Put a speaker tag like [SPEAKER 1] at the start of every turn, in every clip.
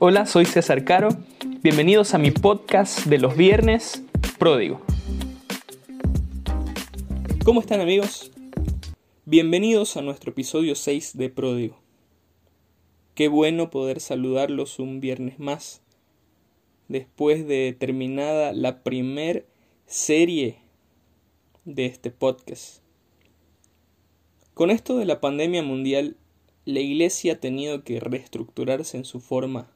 [SPEAKER 1] Hola, soy César Caro. Bienvenidos a mi podcast de los viernes, Pródigo. ¿Cómo están amigos? Bienvenidos a nuestro episodio 6 de Pródigo. Qué bueno poder saludarlos un viernes más, después de terminada la primer serie de este podcast. Con esto de la pandemia mundial, la iglesia ha tenido que reestructurarse en su forma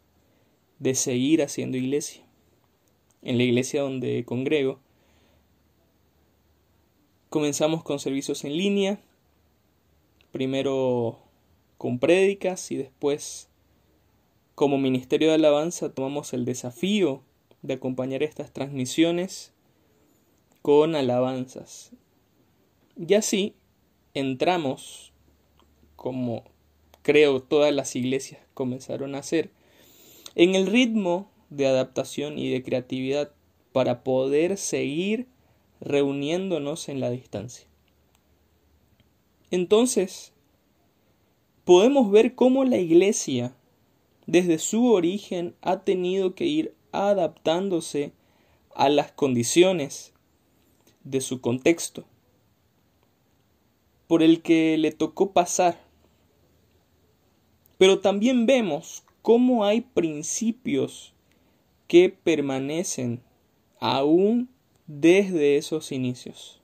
[SPEAKER 1] de seguir haciendo iglesia. En la iglesia donde congrego, comenzamos con servicios en línea, primero con prédicas y después como Ministerio de Alabanza tomamos el desafío de acompañar estas transmisiones con alabanzas. Y así entramos, como creo todas las iglesias comenzaron a hacer, en el ritmo de adaptación y de creatividad para poder seguir reuniéndonos en la distancia. Entonces, podemos ver cómo la iglesia, desde su origen, ha tenido que ir adaptándose a las condiciones de su contexto por el que le tocó pasar. Pero también vemos cómo hay principios que permanecen aún desde esos inicios.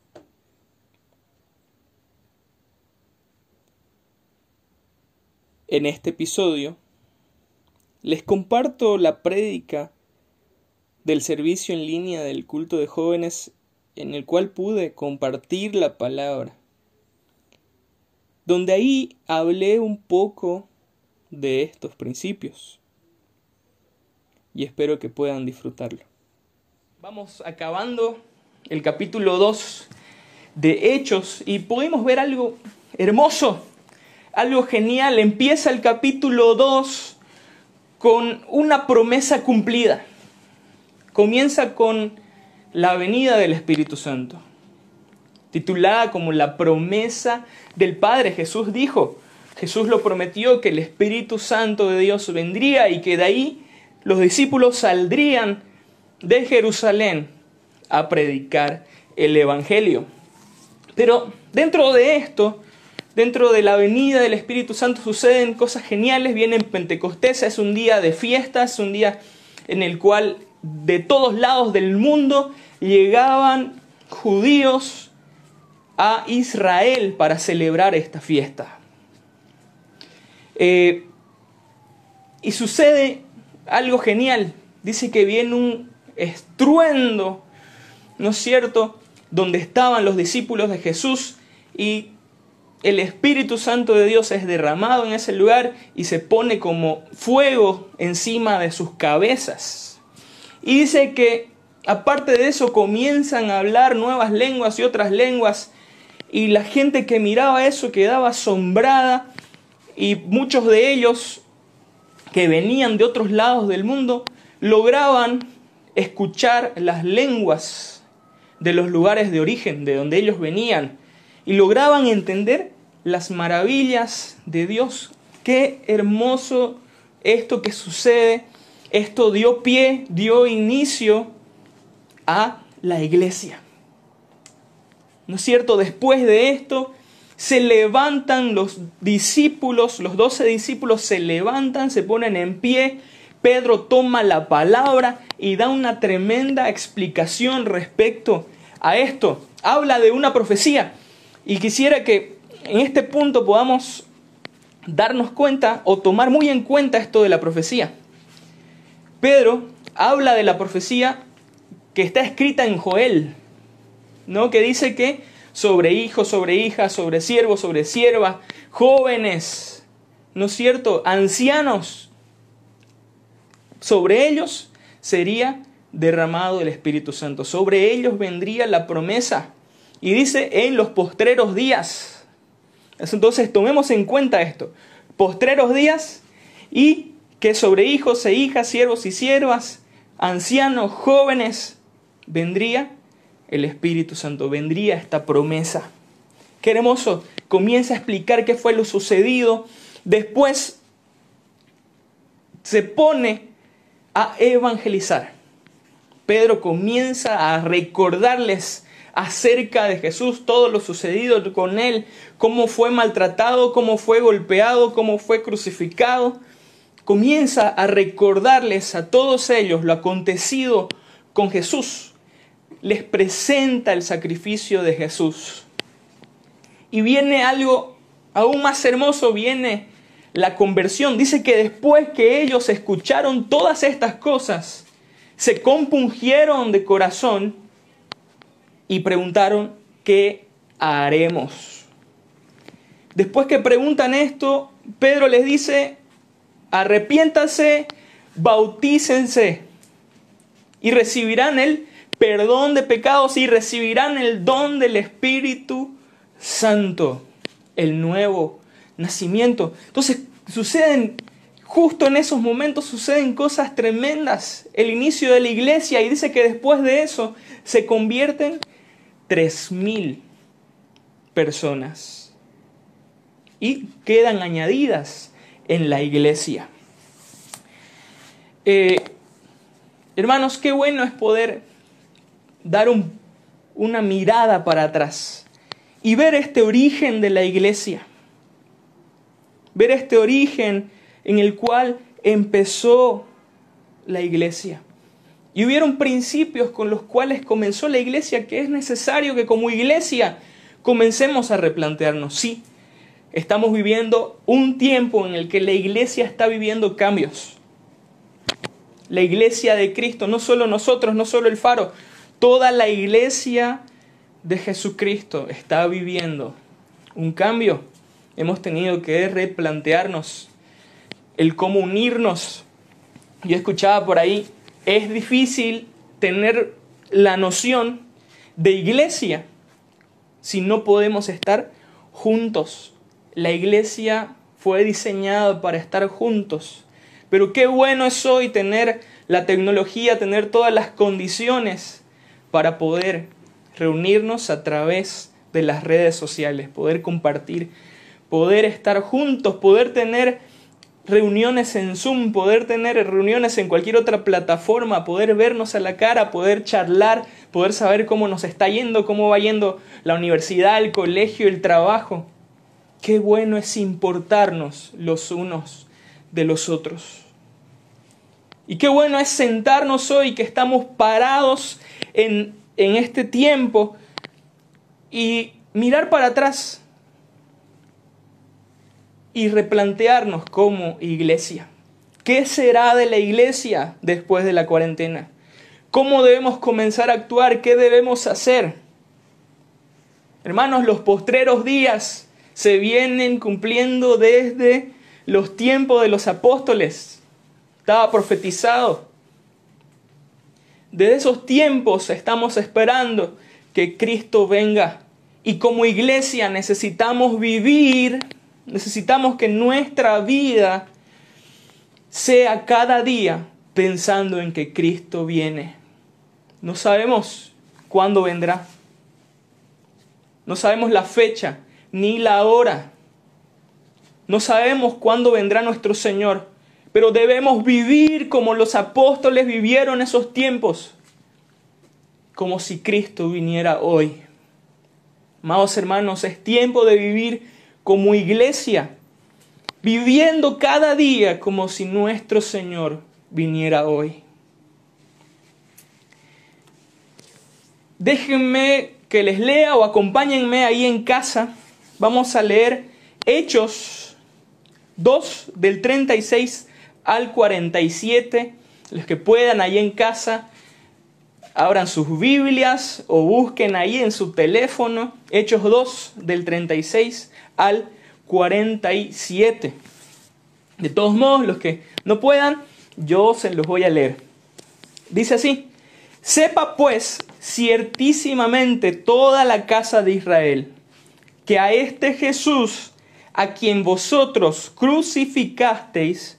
[SPEAKER 1] En este episodio les comparto la prédica del servicio en línea del culto de jóvenes en el cual pude compartir la palabra, donde ahí hablé un poco de estos principios y espero que puedan disfrutarlo. Vamos acabando el capítulo 2 de Hechos y pudimos ver algo hermoso, algo genial. Empieza el capítulo 2 con una promesa cumplida. Comienza con la venida del Espíritu Santo, titulada como la promesa del Padre. Jesús dijo, Jesús lo prometió que el Espíritu Santo de Dios vendría y que de ahí los discípulos saldrían de Jerusalén a predicar el Evangelio. Pero dentro de esto, dentro de la venida del Espíritu Santo suceden cosas geniales, viene Pentecostés, es un día de fiesta, es un día en el cual de todos lados del mundo llegaban judíos a Israel para celebrar esta fiesta. Eh, y sucede algo genial. Dice que viene un estruendo, ¿no es cierto?, donde estaban los discípulos de Jesús y el Espíritu Santo de Dios es derramado en ese lugar y se pone como fuego encima de sus cabezas. Y dice que aparte de eso comienzan a hablar nuevas lenguas y otras lenguas y la gente que miraba eso quedaba asombrada y muchos de ellos que venían de otros lados del mundo lograban escuchar las lenguas de los lugares de origen, de donde ellos venían, y lograban entender las maravillas de Dios. Qué hermoso esto que sucede. Esto dio pie, dio inicio a la iglesia. ¿No es cierto? Después de esto, se levantan los discípulos, los doce discípulos se levantan, se ponen en pie, Pedro toma la palabra y da una tremenda explicación respecto a esto. Habla de una profecía y quisiera que en este punto podamos darnos cuenta o tomar muy en cuenta esto de la profecía. Pedro habla de la profecía que está escrita en Joel, ¿no? Que dice que sobre hijos, sobre hijas, sobre siervos, sobre siervas, jóvenes, ¿no es cierto? Ancianos. Sobre ellos sería derramado el Espíritu Santo. Sobre ellos vendría la promesa. Y dice en los postreros días. Entonces tomemos en cuenta esto. Postreros días y que sobre hijos e hijas, siervos y siervas, ancianos, jóvenes, vendría el Espíritu Santo, vendría esta promesa. Qué hermoso, comienza a explicar qué fue lo sucedido. Después se pone a evangelizar. Pedro comienza a recordarles acerca de Jesús, todo lo sucedido con él, cómo fue maltratado, cómo fue golpeado, cómo fue crucificado. Comienza a recordarles a todos ellos lo acontecido con Jesús. Les presenta el sacrificio de Jesús. Y viene algo aún más hermoso, viene la conversión. Dice que después que ellos escucharon todas estas cosas, se compungieron de corazón y preguntaron, ¿qué haremos? Después que preguntan esto, Pedro les dice, arrepiéntanse, bautícense y recibirán el perdón de pecados y recibirán el don del Espíritu Santo, el nuevo nacimiento. Entonces suceden, justo en esos momentos suceden cosas tremendas. El inicio de la iglesia y dice que después de eso se convierten tres mil personas y quedan añadidas en la iglesia. Eh, hermanos, qué bueno es poder dar una mirada para atrás y ver este origen de la iglesia. Ver este origen en el cual empezó la iglesia. Y hubieron principios con los cuales comenzó la iglesia que es necesario que como iglesia comencemos a replantearnos. Sí, estamos viviendo un tiempo en el que la iglesia está viviendo cambios. La iglesia de Cristo, no solo nosotros, no solo el faro, toda la iglesia de Jesucristo está viviendo un cambio. Hemos tenido que replantearnos el cómo unirnos. Yo escuchaba por ahí, es difícil tener la noción de iglesia si no podemos estar juntos. La iglesia fue diseñada para estar juntos. Pero qué bueno es hoy tener la tecnología, tener todas las condiciones para poder reunirnos a través de las redes sociales, poder compartir, poder estar juntos, poder tener reuniones en Zoom, poder tener reuniones en cualquier otra plataforma, poder vernos a la cara, poder charlar, poder saber cómo nos está yendo, cómo va yendo la universidad, el colegio, el trabajo. Qué bueno es importarnos los unos de los otros. Y qué bueno es sentarnos hoy que estamos parados en, en este tiempo y mirar para atrás y replantearnos como iglesia. ¿Qué será de la iglesia después de la cuarentena? ¿Cómo debemos comenzar a actuar? ¿Qué debemos hacer? Hermanos, los postreros días se vienen cumpliendo desde los tiempos de los apóstoles. Estaba profetizado. Desde esos tiempos estamos esperando que Cristo venga. Y como iglesia necesitamos vivir, necesitamos que nuestra vida sea cada día pensando en que Cristo viene. No sabemos cuándo vendrá. No sabemos la fecha ni la hora. No sabemos cuándo vendrá nuestro Señor pero debemos vivir como los apóstoles vivieron esos tiempos, como si Cristo viniera hoy. Amados hermanos, es tiempo de vivir como iglesia, viviendo cada día como si nuestro Señor viniera hoy. Déjenme que les lea o acompáñenme ahí en casa. Vamos a leer Hechos 2 del 36 al 47. Los que puedan ahí en casa, abran sus Biblias o busquen ahí en su teléfono Hechos 2 del 36 al 47. De todos modos, los que no puedan, yo se los voy a leer. Dice así, sepa pues ciertísimamente toda la casa de Israel que a este Jesús, a quien vosotros crucificasteis,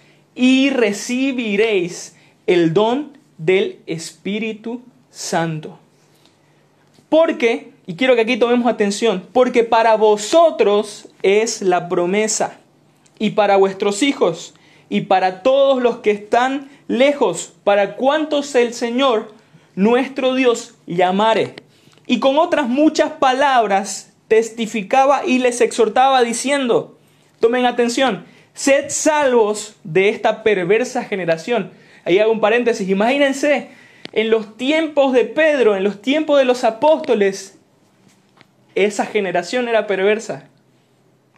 [SPEAKER 1] y recibiréis el don del Espíritu Santo. Porque, y quiero que aquí tomemos atención, porque para vosotros es la promesa y para vuestros hijos y para todos los que están lejos, para cuantos el Señor nuestro Dios llamare. Y con otras muchas palabras testificaba y les exhortaba diciendo, tomen atención, sed salvos de esta perversa generación. Ahí hago un paréntesis, imagínense, en los tiempos de Pedro, en los tiempos de los apóstoles, esa generación era perversa.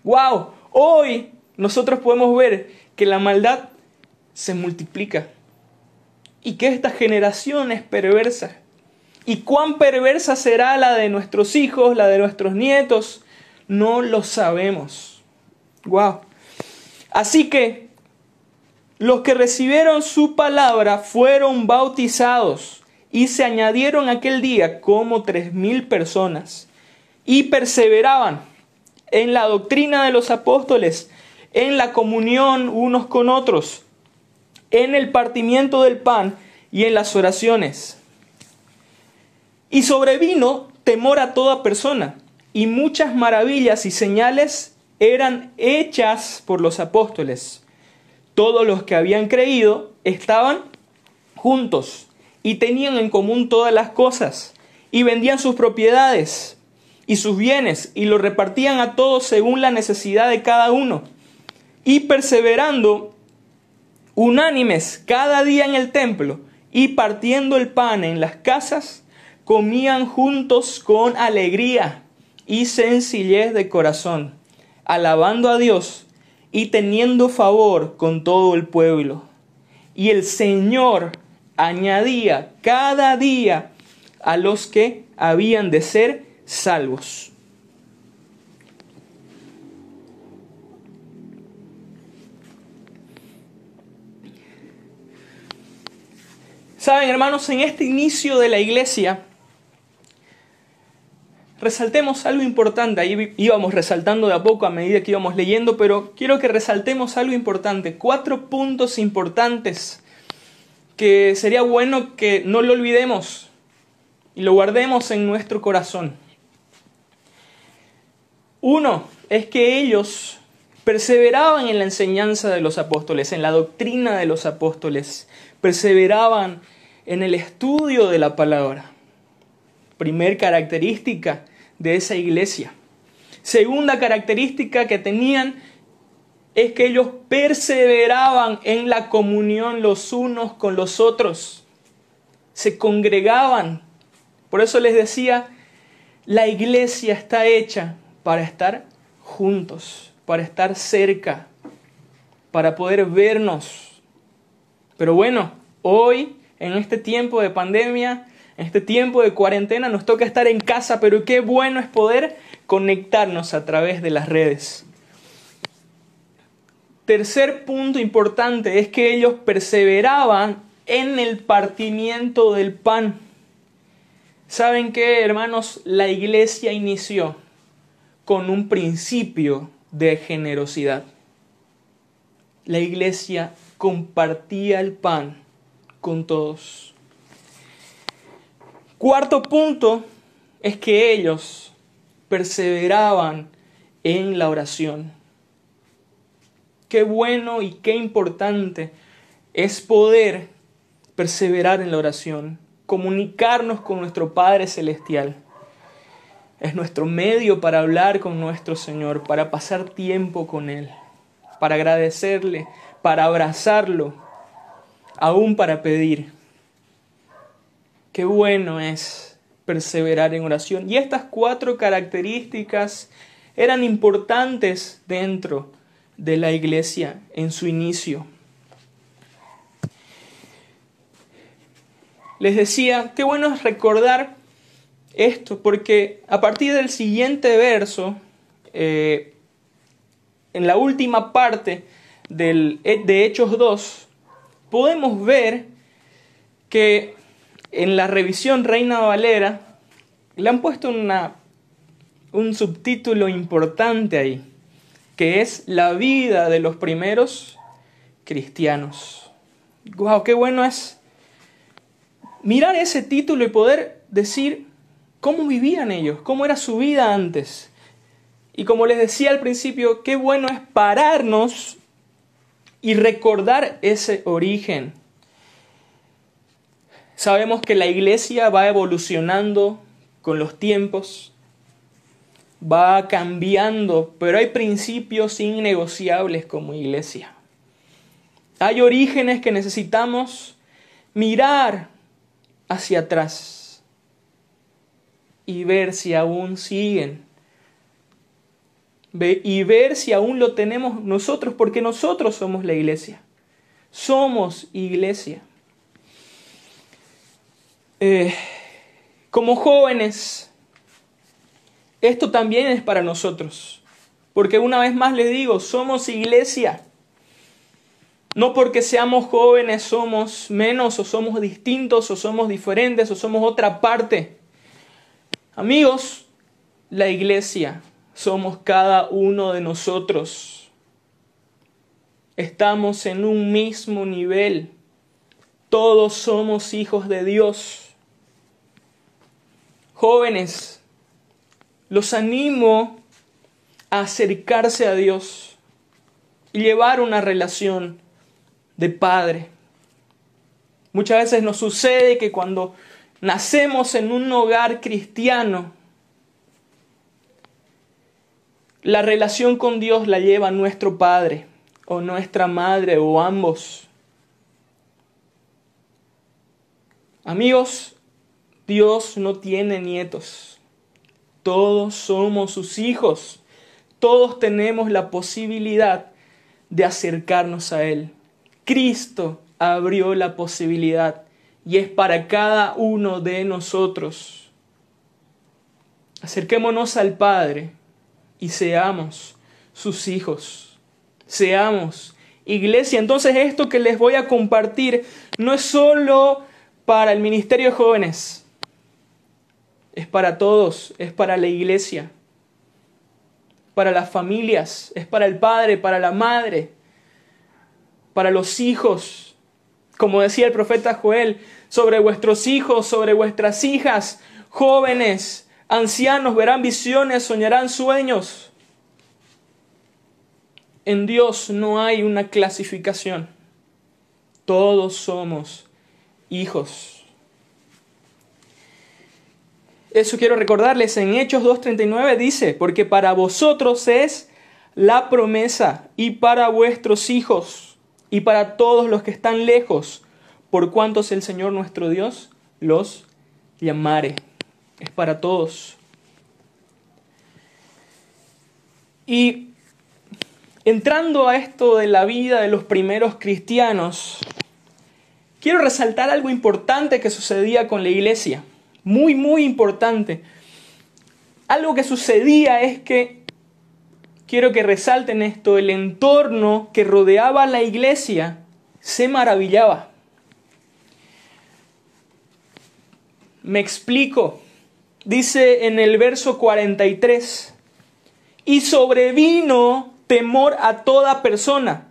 [SPEAKER 1] ¡Wow! Hoy nosotros podemos ver que la maldad se multiplica y que esta generación es perversa. ¿Y cuán perversa será la de nuestros hijos, la de nuestros nietos? No lo sabemos. Wow. Así que los que recibieron su palabra fueron bautizados y se añadieron aquel día como tres mil personas y perseveraban en la doctrina de los apóstoles, en la comunión unos con otros, en el partimiento del pan y en las oraciones. Y sobrevino temor a toda persona, y muchas maravillas y señales eran hechas por los apóstoles. Todos los que habían creído estaban juntos y tenían en común todas las cosas, y vendían sus propiedades y sus bienes, y lo repartían a todos según la necesidad de cada uno. Y perseverando unánimes cada día en el templo y partiendo el pan en las casas, comían juntos con alegría y sencillez de corazón, alabando a Dios y teniendo favor con todo el pueblo. Y el Señor añadía cada día a los que habían de ser salvos. Saben, hermanos, en este inicio de la iglesia, resaltemos algo importante. Ahí íbamos resaltando de a poco a medida que íbamos leyendo, pero quiero que resaltemos algo importante. Cuatro puntos importantes que sería bueno que no lo olvidemos y lo guardemos en nuestro corazón. Uno es que ellos perseveraban en la enseñanza de los apóstoles, en la doctrina de los apóstoles, perseveraban en el estudio de la palabra. Primer característica de esa iglesia. Segunda característica que tenían es que ellos perseveraban en la comunión los unos con los otros. Se congregaban. Por eso les decía, la iglesia está hecha para estar juntos, para estar cerca, para poder vernos. Pero bueno, hoy en este tiempo de pandemia, en este tiempo de cuarentena, nos toca estar en casa, pero qué bueno es poder conectarnos a través de las redes. Tercer punto importante es que ellos perseveraban en el partimiento del pan. ¿Saben qué, hermanos? La iglesia inició con un principio de generosidad. La iglesia compartía el pan con todos. Cuarto punto es que ellos perseveraban en la oración. Qué bueno y qué importante es poder perseverar en la oración, comunicarnos con nuestro Padre Celestial. Es nuestro medio para hablar con nuestro Señor, para pasar tiempo con Él, para agradecerle, para abrazarlo, aún para pedir. Qué bueno es perseverar en oración. Y estas cuatro características eran importantes dentro de la iglesia en su inicio. Les decía, qué bueno es recordar esto, porque a partir del siguiente verso, eh, en la última parte del, de Hechos 2, podemos ver que en la revisión Reina Valera le han puesto una, un subtítulo importante ahí, que es la vida de los primeros cristianos. ¡Wow! ¡Qué bueno es mirar ese título y poder decir cómo vivían ellos, cómo era su vida antes. Y como les decía al principio, qué bueno es pararnos y recordar ese origen. Sabemos que la iglesia va evolucionando con los tiempos, va cambiando, pero hay principios innegociables como iglesia. Hay orígenes que necesitamos mirar hacia atrás y ver si aún siguen. Y ver si aún lo tenemos nosotros, porque nosotros somos la iglesia. Somos iglesia. Eh, como jóvenes, esto también es para nosotros. Porque una vez más les digo, somos iglesia. No porque seamos jóvenes somos menos o somos distintos o somos diferentes o somos otra parte. Amigos, la iglesia somos cada uno de nosotros. Estamos en un mismo nivel. Todos somos hijos de Dios. Jóvenes, los animo a acercarse a Dios y llevar una relación de padre. Muchas veces nos sucede que cuando nacemos en un hogar cristiano, la relación con Dios la lleva nuestro padre o nuestra madre o ambos. Amigos, Dios no tiene nietos. Todos somos sus hijos. Todos tenemos la posibilidad de acercarnos a Él. Cristo abrió la posibilidad y es para cada uno de nosotros. Acerquémonos al Padre y seamos sus hijos. Seamos iglesia. Entonces esto que les voy a compartir no es solo para el Ministerio de Jóvenes, es para todos, es para la iglesia, para las familias, es para el Padre, para la Madre, para los hijos. Como decía el profeta Joel, sobre vuestros hijos, sobre vuestras hijas, jóvenes, ancianos, verán visiones, soñarán sueños. En Dios no hay una clasificación. Todos somos hijos. Eso quiero recordarles. En Hechos 2.39 dice, porque para vosotros es la promesa y para vuestros hijos y para todos los que están lejos, por cuantos el Señor nuestro Dios los llamare. Es para todos. Y entrando a esto de la vida de los primeros cristianos, quiero resaltar algo importante que sucedía con la iglesia. Muy, muy importante. Algo que sucedía es que quiero que resalten esto, el entorno que rodeaba la iglesia se maravillaba. Me explico. Dice en el verso 43, y sobrevino temor a toda persona,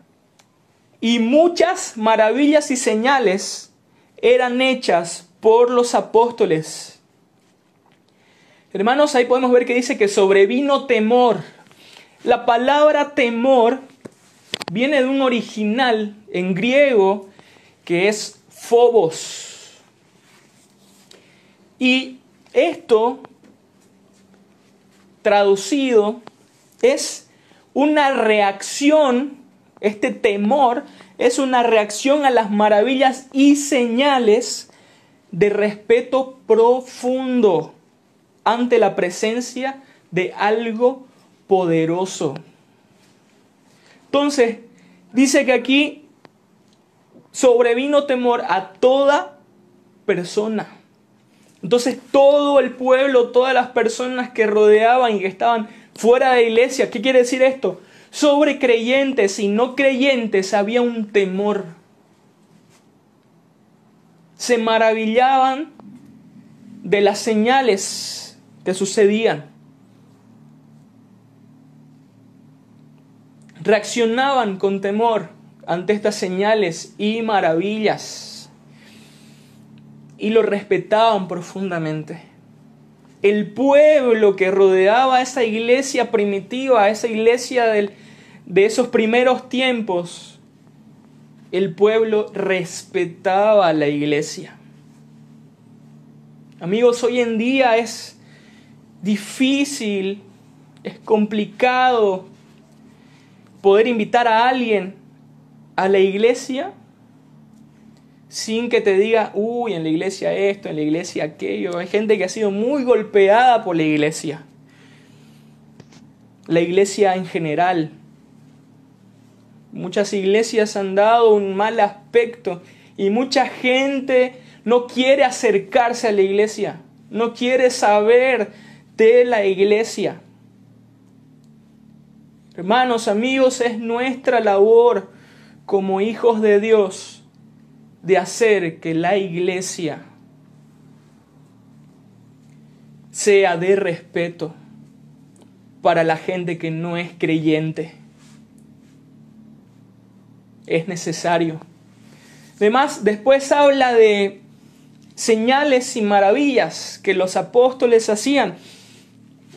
[SPEAKER 1] y muchas maravillas y señales eran hechas por los apóstoles. Hermanos, ahí podemos ver que dice que sobrevino temor. La palabra temor viene de un original en griego que es phobos. Y esto, traducido, es una reacción, este temor es una reacción a las maravillas y señales de respeto profundo ante la presencia de algo poderoso. Entonces, dice que aquí sobrevino temor a toda persona. Entonces todo el pueblo, todas las personas que rodeaban y que estaban fuera de la iglesia, ¿qué quiere decir esto? Sobre creyentes y no creyentes había un temor. Se maravillaban de las señales que sucedían. Reaccionaban con temor ante estas señales y maravillas y lo respetaban profundamente. El pueblo que rodeaba a esa iglesia primitiva, a esa iglesia de esos primeros tiempos, el pueblo respetaba a la iglesia. Amigos, hoy en día es difícil, es complicado poder invitar a alguien a la iglesia sin que te diga, uy, en la iglesia esto, en la iglesia aquello. Hay gente que ha sido muy golpeada por la iglesia. La iglesia en general. Muchas iglesias han dado un mal aspecto y mucha gente no quiere acercarse a la iglesia, no quiere saber de la iglesia. Hermanos, amigos, es nuestra labor como hijos de Dios de hacer que la iglesia sea de respeto para la gente que no es creyente. Es necesario. Además, después habla de señales y maravillas que los apóstoles hacían.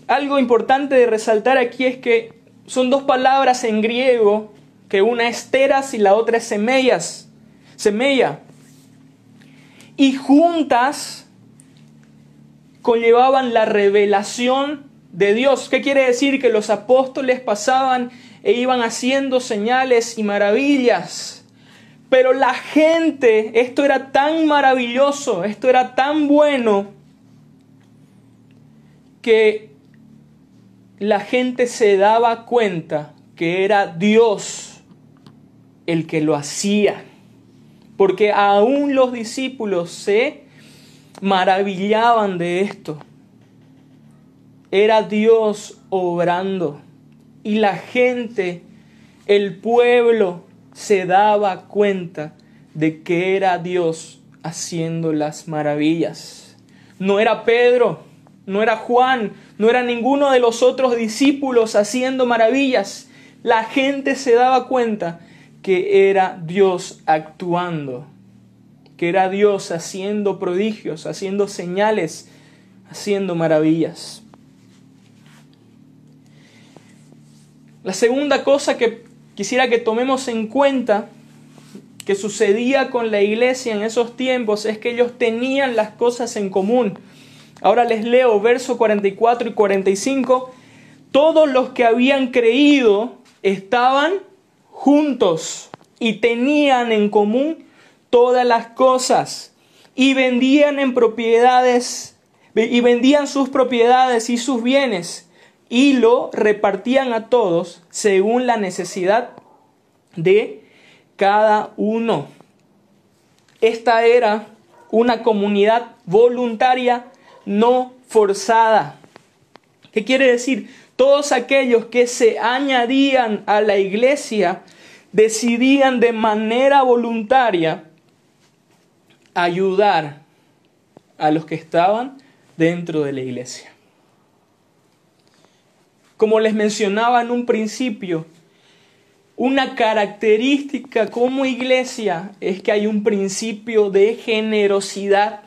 [SPEAKER 1] Algo importante de resaltar aquí es que son dos palabras en griego, que una es teras y la otra es semella. Y juntas conllevaban la revelación de Dios. ¿Qué quiere decir? Que los apóstoles pasaban e iban haciendo señales y maravillas. Pero la gente, esto era tan maravilloso, esto era tan bueno, que la gente se daba cuenta que era Dios el que lo hacía. Porque aún los discípulos se maravillaban de esto. Era Dios obrando. Y la gente, el pueblo, se daba cuenta de que era Dios haciendo las maravillas. No era Pedro, no era Juan, no era ninguno de los otros discípulos haciendo maravillas. La gente se daba cuenta que era Dios actuando, que era Dios haciendo prodigios, haciendo señales, haciendo maravillas. La segunda cosa que quisiera que tomemos en cuenta que sucedía con la iglesia en esos tiempos es que ellos tenían las cosas en común. Ahora les leo versos 44 y 45. Todos los que habían creído estaban juntos y tenían en común todas las cosas y vendían en propiedades y vendían sus propiedades y sus bienes y lo repartían a todos según la necesidad de cada uno. Esta era una comunidad voluntaria no forzada. ¿Qué quiere decir? Todos aquellos que se añadían a la iglesia decidían de manera voluntaria ayudar a los que estaban dentro de la iglesia. Como les mencionaba en un principio, una característica como iglesia es que hay un principio de generosidad.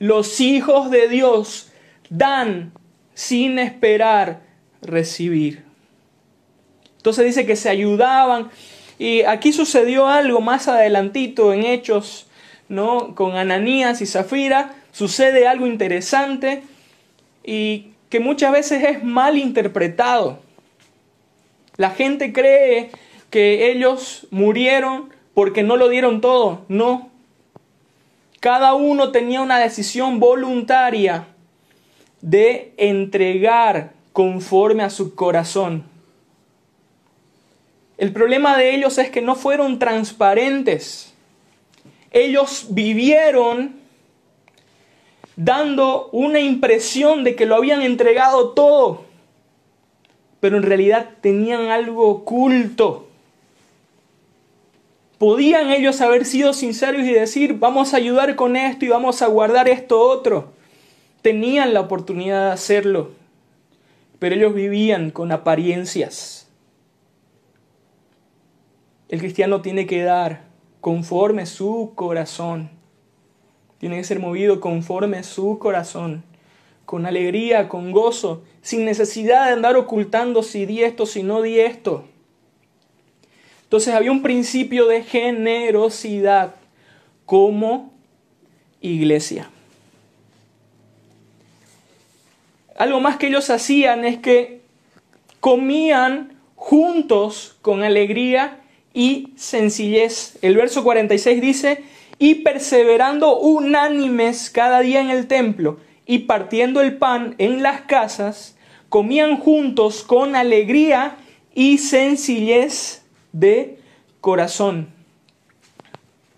[SPEAKER 1] Los hijos de Dios dan sin esperar recibir. Entonces dice que se ayudaban. Y aquí sucedió algo más adelantito en Hechos, ¿no? Con Ananías y Zafira. Sucede algo interesante y que muchas veces es mal interpretado. La gente cree que ellos murieron porque no lo dieron todo. No. Cada uno tenía una decisión voluntaria de entregar conforme a su corazón. El problema de ellos es que no fueron transparentes. Ellos vivieron dando una impresión de que lo habían entregado todo pero en realidad tenían algo oculto. ¿Podían ellos haber sido sinceros y decir, vamos a ayudar con esto y vamos a guardar esto otro? Tenían la oportunidad de hacerlo, pero ellos vivían con apariencias. El cristiano tiene que dar conforme su corazón. Tiene que ser movido conforme su corazón, con alegría, con gozo, sin necesidad de andar ocultando si di esto, si no di esto. Entonces había un principio de generosidad como iglesia. Algo más que ellos hacían es que comían juntos con alegría y sencillez. El verso 46 dice, y perseverando unánimes cada día en el templo y partiendo el pan en las casas, comían juntos con alegría y sencillez de corazón.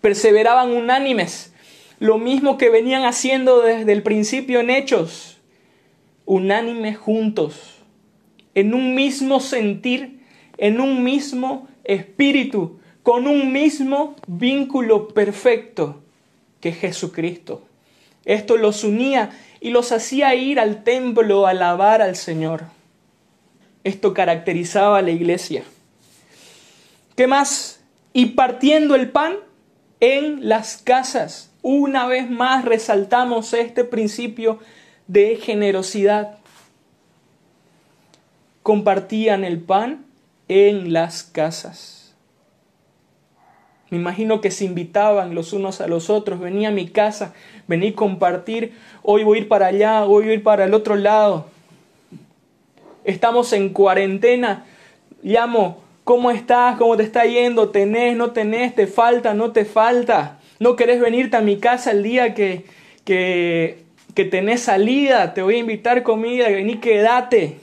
[SPEAKER 1] Perseveraban unánimes, lo mismo que venían haciendo desde el principio en hechos, unánimes juntos, en un mismo sentir, en un mismo espíritu, con un mismo vínculo perfecto que Jesucristo. Esto los unía y los hacía ir al templo a alabar al Señor. Esto caracterizaba a la iglesia. ¿Qué más? Y partiendo el pan en las casas. Una vez más resaltamos este principio de generosidad. Compartían el pan en las casas. Me imagino que se invitaban los unos a los otros, venía a mi casa, vení compartir, hoy voy a ir para allá, hoy voy a ir para el otro lado. Estamos en cuarentena, llamo, ¿cómo estás? ¿Cómo te está yendo? ¿Tenés? ¿No tenés? ¿Te falta? ¿No te falta? ¿No querés venirte a mi casa el día que, que, que tenés salida? Te voy a invitar comida, vení, quédate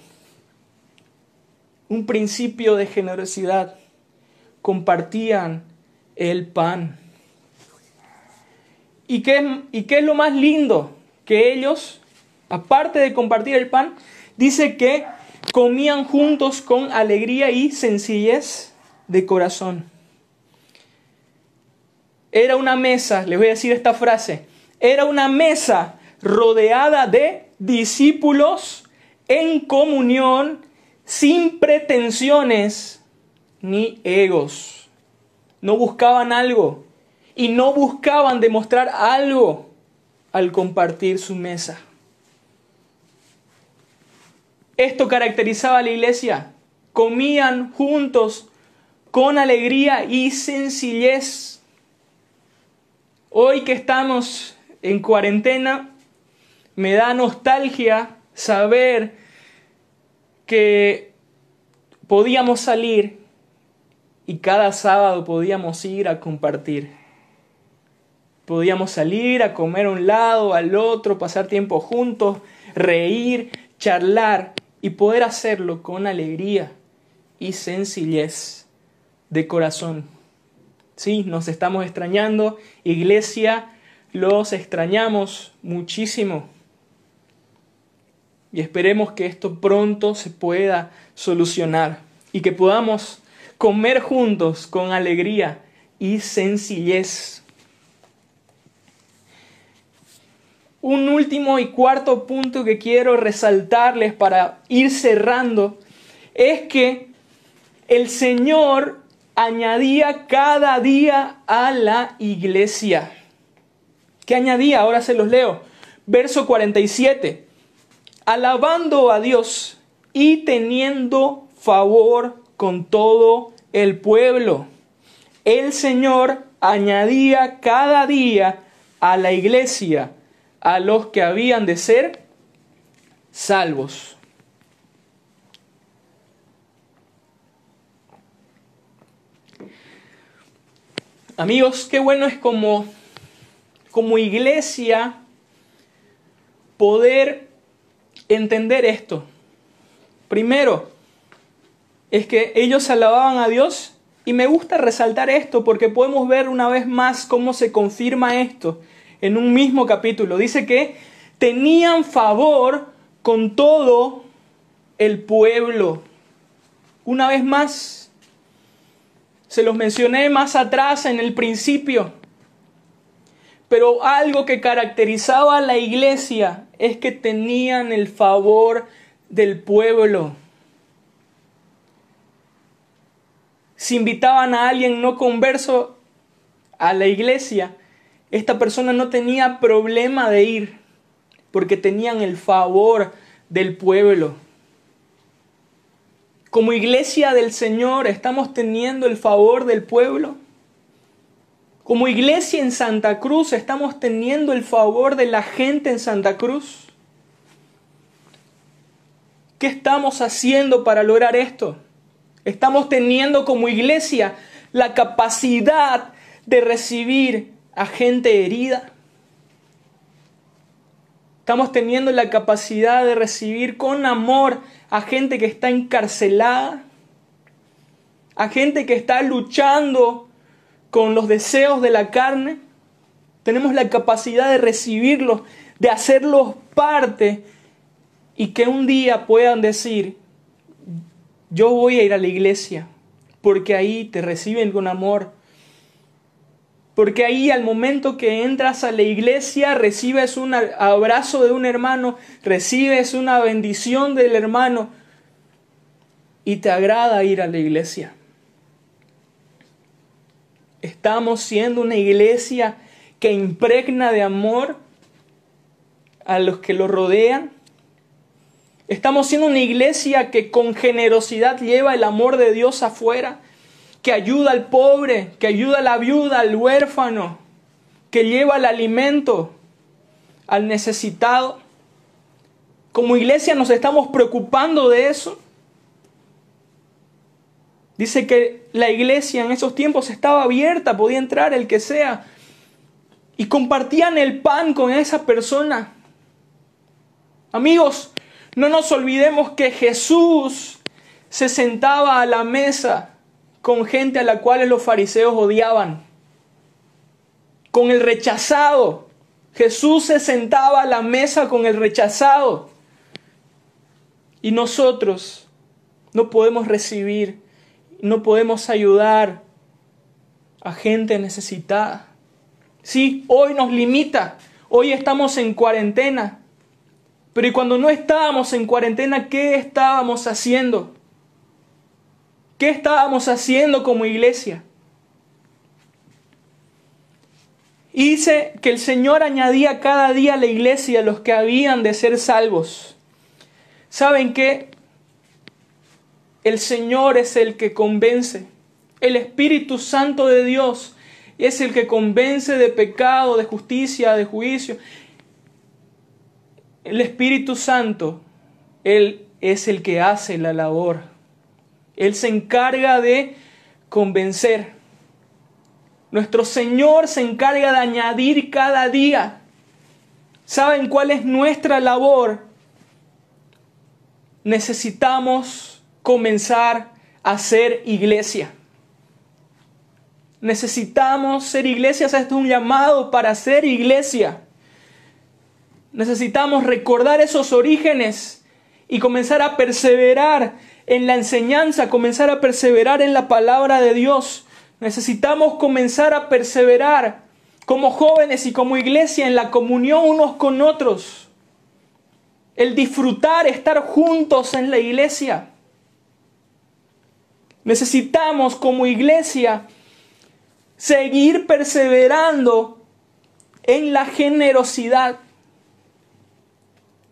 [SPEAKER 1] un principio de generosidad. Compartían el pan. ¿Y qué, ¿Y qué es lo más lindo? Que ellos, aparte de compartir el pan, dice que comían juntos con alegría y sencillez de corazón. Era una mesa, les voy a decir esta frase, era una mesa rodeada de discípulos en comunión sin pretensiones ni egos. No buscaban algo y no buscaban demostrar algo al compartir su mesa. Esto caracterizaba a la iglesia. Comían juntos con alegría y sencillez. Hoy que estamos en cuarentena, me da nostalgia saber que podíamos salir y cada sábado podíamos ir a compartir. Podíamos salir a comer a un lado, al otro, pasar tiempo juntos, reír, charlar y poder hacerlo con alegría y sencillez de corazón. Sí, nos estamos extrañando, iglesia, los extrañamos muchísimo y esperemos que esto pronto se pueda solucionar y que podamos comer juntos con alegría y sencillez. Un último y cuarto punto que quiero resaltarles para ir cerrando es que el Señor añadía cada día a la iglesia. ¿Qué añadía? Ahora se los leo. Verso 47 alabando a Dios y teniendo favor con todo el pueblo. El Señor añadía cada día a la iglesia a los que habían de ser salvos. Amigos, qué bueno es como, como iglesia poder entender esto. Primero, es que ellos alababan a Dios y me gusta resaltar esto porque podemos ver una vez más cómo se confirma esto en un mismo capítulo. Dice que tenían favor con todo el pueblo. Una vez más, Se los mencioné más atrás en el principio. Pero algo que caracterizaba a la iglesia es que tenían el favor del pueblo. Si invitaban a alguien no converso a la iglesia, esta persona no tenía problema de ir porque tenían el favor del pueblo. Como iglesia del Señor, ¿estamos teniendo el favor del pueblo? Como iglesia en Santa Cruz, ¿estamos teniendo el favor de la gente en Santa Cruz? ¿Qué estamos haciendo para lograr esto? Estamos teniendo como iglesia la capacidad de recibir a gente herida. Estamos teniendo la capacidad de recibir con amor a gente que está encarcelada, a gente que está luchando con los deseos de la carne. Tenemos la capacidad de recibirlos, de hacerlos parte y que un día puedan decir, yo voy a ir a la iglesia, porque ahí te reciben con amor. Porque ahí al momento que entras a la iglesia recibes un abrazo de un hermano, recibes una bendición del hermano y te agrada ir a la iglesia. Estamos siendo una iglesia que impregna de amor a los que lo rodean. Estamos siendo una iglesia que con generosidad lleva el amor de Dios afuera, que ayuda al pobre, que ayuda a la viuda, al huérfano, que lleva el alimento al necesitado. Como iglesia nos estamos preocupando de eso. Dice que la iglesia en esos tiempos estaba abierta, podía entrar el que sea. Y compartían el pan con esa persona. Amigos, no nos olvidemos que Jesús se sentaba a la mesa con gente a la cual los fariseos odiaban, con el rechazado. Jesús se sentaba a la mesa con el rechazado. Y nosotros no podemos recibir, no podemos ayudar a gente necesitada. Sí, hoy nos limita, hoy estamos en cuarentena, pero y cuando no estábamos en cuarentena, ¿qué estábamos haciendo? ¿Qué estábamos haciendo como iglesia? Y dice que el Señor añadía cada día a la iglesia los que habían de ser salvos. ¿Saben qué? El Señor es el que convence. El Espíritu Santo de Dios es el que convence de pecado, de justicia, de juicio. El Espíritu Santo, Él es el que hace la labor. Él se encarga de convencer. Nuestro Señor se encarga de añadir cada día. ¿Saben cuál es nuestra labor? Necesitamos comenzar a ser iglesia. Necesitamos ser iglesia. Esto es un llamado para ser iglesia. Necesitamos recordar esos orígenes y comenzar a perseverar en la enseñanza, comenzar a perseverar en la palabra de Dios. Necesitamos comenzar a perseverar como jóvenes y como iglesia en la comunión unos con otros. El disfrutar, estar juntos en la iglesia. Necesitamos como iglesia seguir perseverando en la generosidad.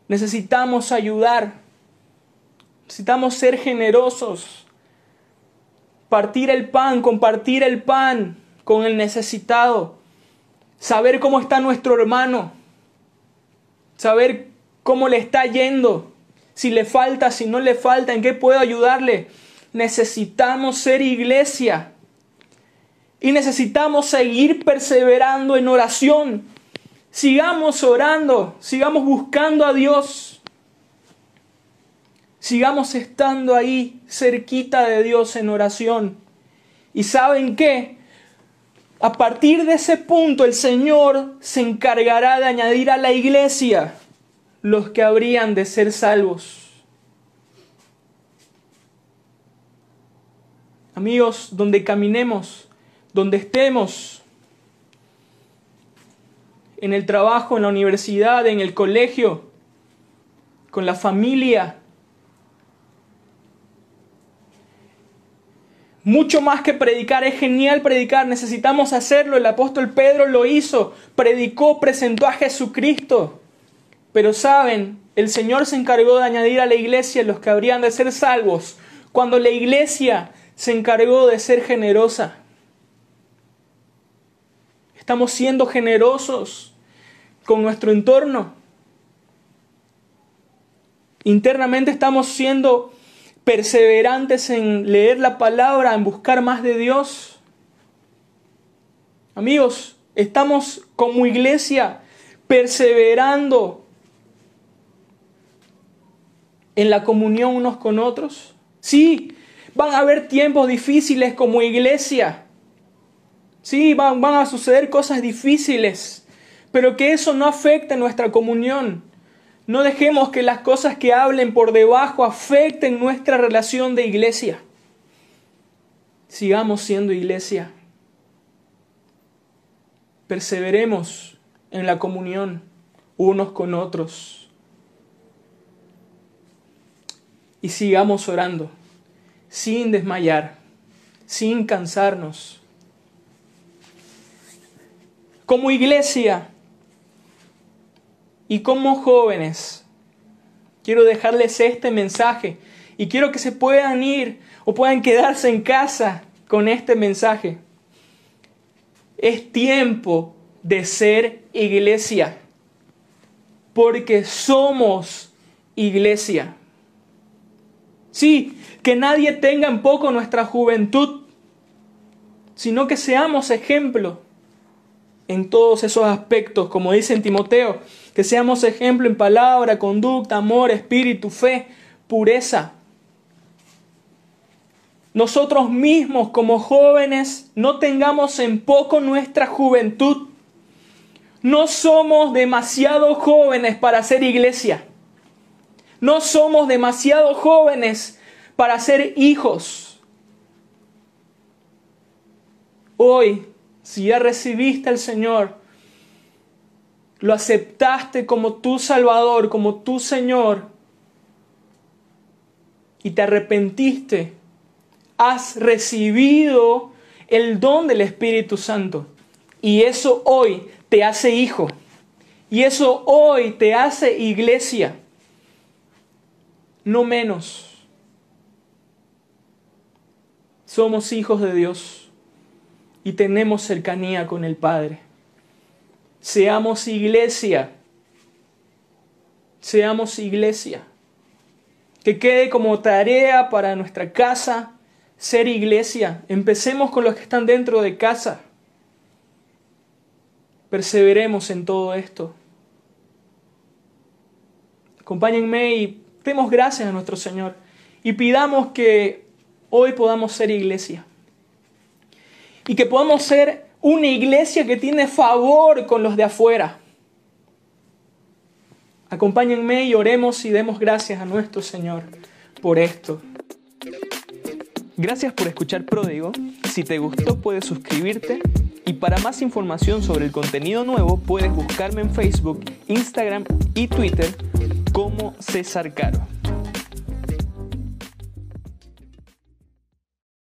[SPEAKER 1] Necesitamos ayudar. Necesitamos ser generosos. Partir el pan, compartir el pan con el necesitado. Saber cómo está nuestro hermano. Saber cómo le está yendo. Si le falta, si no le falta, en qué puedo ayudarle. Necesitamos ser iglesia. Y necesitamos seguir perseverando en oración Sigamos orando, sigamos buscando a Dios. Sigamos estando ahí cerquita de Dios en oración. ¿Y saben qué? A partir de ese punto el Señor se encargará de añadir a la iglesia los que habrían de ser salvos. Amigos, donde caminemos, donde estemos, en el trabajo, en la universidad, en el colegio, con la familia. Mucho más que predicar, es genial predicar, necesitamos hacerlo. El apóstol Pedro lo hizo, predicó, presentó a Jesucristo. Pero saben, el Señor se encargó de añadir a la iglesia los que habrían de ser salvos, cuando la iglesia se encargó de ser generosa. Estamos siendo generosos con nuestro entorno. Internamente estamos siendo perseverantes en leer la palabra, en buscar más de Dios. Amigos, estamos como iglesia perseverando en la comunión unos con otros. Sí, van a haber tiempos difíciles como iglesia. Sí, van, a suceder cosas difíciles, pero que eso no afecte nuestra comunión. No dejemos que las cosas que hablen por debajo afecten nuestra relación de iglesia. Sigamos siendo iglesia. Perseveremos en la comunión unos con otros. Y sigamos orando, sin desmayar, sin cansarnos como iglesia y como jóvenes, quiero dejarles este mensaje y quiero que se puedan ir o puedan quedarse en casa con este mensaje. Es tiempo de ser iglesia, porque somos iglesia. Sí, que nadie tenga en poco nuestra juventud, sino que seamos ejemplo en todos esos aspectos, como dice en Timoteo, que seamos ejemplo en palabra, conducta, amor, espíritu, fe, pureza. Nosotros mismos como jóvenes no tengamos en poco nuestra juventud. No somos demasiado jóvenes para ser iglesia. No somos demasiado jóvenes para ser hijos. Hoy si ya recibiste al Señor, lo aceptaste como tu Salvador, como tu Señor, y te arrepentiste, has recibido el don del Espíritu Santo. Y eso hoy te hace hijo. Y eso hoy te hace iglesia. No menos. Somos hijos de Dios y tenemos cercanía con el Padre. Seamos iglesia. Seamos iglesia. Que quede como tarea para nuestra casa ser iglesia. Empecemos con los que están dentro de casa. Perseveremos en todo esto. Acompáñenme y demos gracias a nuestro Señor y pidamos que hoy podamos ser iglesia y que podamos ser una iglesia que tiene favor con los de afuera. Acompáñenme y oremos y demos gracias a nuestro Señor por esto. Gracias por escuchar Pródigo. Si te gustó puedes suscribirte y para más información sobre el contenido nuevo puedes buscarme en Facebook, Instagram y Twitter como César Caro.